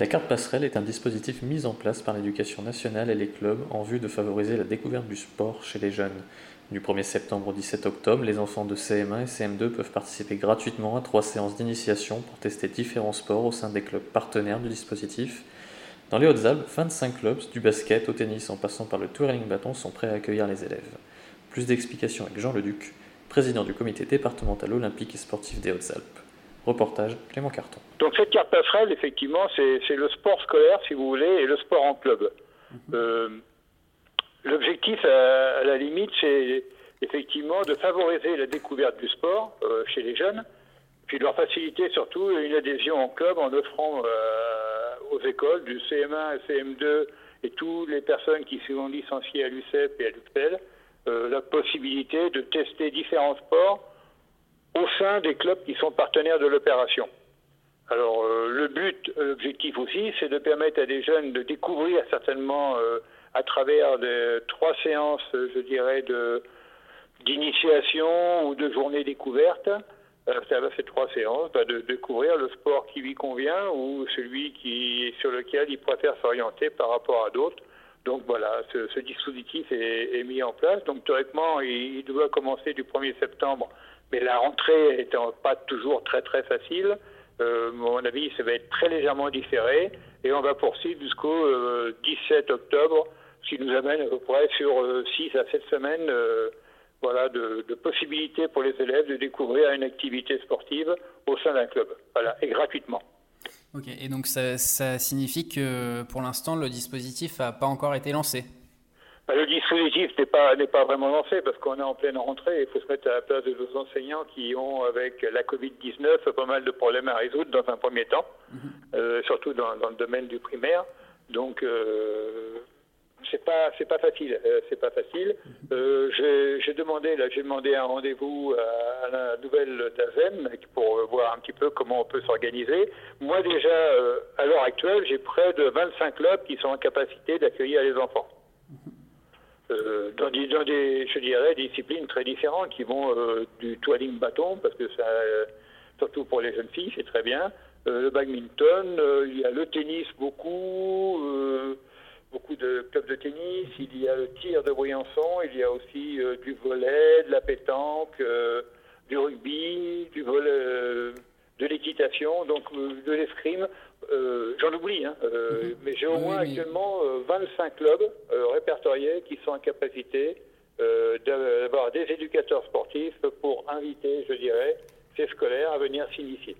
La carte passerelle est un dispositif mis en place par l'éducation nationale et les clubs en vue de favoriser la découverte du sport chez les jeunes. Du 1er septembre au 17 octobre, les enfants de CM1 et CM2 peuvent participer gratuitement à trois séances d'initiation pour tester différents sports au sein des clubs partenaires du dispositif. Dans les Hautes-Alpes, 25 clubs, du basket au tennis en passant par le twirling bâton, sont prêts à accueillir les élèves. Plus d'explications avec Jean Leduc, président du comité départemental olympique et sportif des Hautes-Alpes. Reportage Clément Carton. Donc cette carte passerelle, effectivement, c'est le sport scolaire, si vous voulez, et le sport en club. Euh, L'objectif, à, la limite, c'est effectivement de favoriser la découverte du sport euh, chez les jeunes, puis de leur faciliter surtout une adhésion en club en offrant euh, aux écoles du CM1 à CM2 et toutes les personnes qui sont licenciées à l'UCEP et à l'UPEL euh, la possibilité de tester différents sports au sein des clubs qui sont partenaires de l'opération. Alors le but, l'objectif aussi, c'est de permettre à des jeunes de découvrir certainement à travers de, trois séances, je dirais, d'initiation ou de journée découverte. Euh, ça va faire trois séances, bah, de, découvrir le sport qui lui convient ou celui qui sur lequel il préfère s'orienter par rapport à d'autres. Donc voilà, ce, dispositif est, mis en place. Donc théoriquement, il, doit commencer du 1er septembre, mais la rentrée étant pas toujours très très facile, euh, mon avis, ça va être très légèrement différé. Et on va poursuivre jusqu'au 17 euh, octobre ce qui nous amène à peu près sur 6 euh, à 7 semaines euh, voilà, de, possibilités pour les élèves de découvrir une activité sportive au sein d'un club, voilà, et gratuitement. Ok, et donc ça, signifie que pour l'instant le dispositif n'a pas encore été lancé? Bah, Le dispositif n'est pas, pas vraiment lancé parce qu'on est en pleine rentrée. Il faut se mettre à la place de nos enseignants qui ont, avec la Covid-19, pas mal de problèmes à résoudre dans un premier temps, mhm. euh, surtout dans, le domaine du primaire. Donc, c'est pas c'est pas facile euh, c'est pas facile. Euh, j'ai demandé là j'ai demandé un rendez-vous à, la nouvelle DAZEM pour voir un petit peu comment on peut s'organiser. Moi déjà euh, à l'heure actuelle j'ai près de 25 clubs qui sont en capacité d'accueillir les enfants dans des, dans, des, je dirais, disciplines très différentes qui vont du toiling bâton, parce que ça, surtout pour les jeunes filles, c'est très bien. le badminton, il y a le tennis beaucoup, beaucoup de clubs de tennis, il y a le tir de Briançon, il y a aussi euh, du volet, de la pétanque, euh, du rugby, du volet, euh, de l'équitation, donc de l'escrime. J'en oublie, hein, mhm. mais j'ai au moins actuellement 25 clubs répertoriés qui sont en capacité d'avoir des éducateurs sportifs pour inviter, je dirais, ces scolaires à venir s'initier.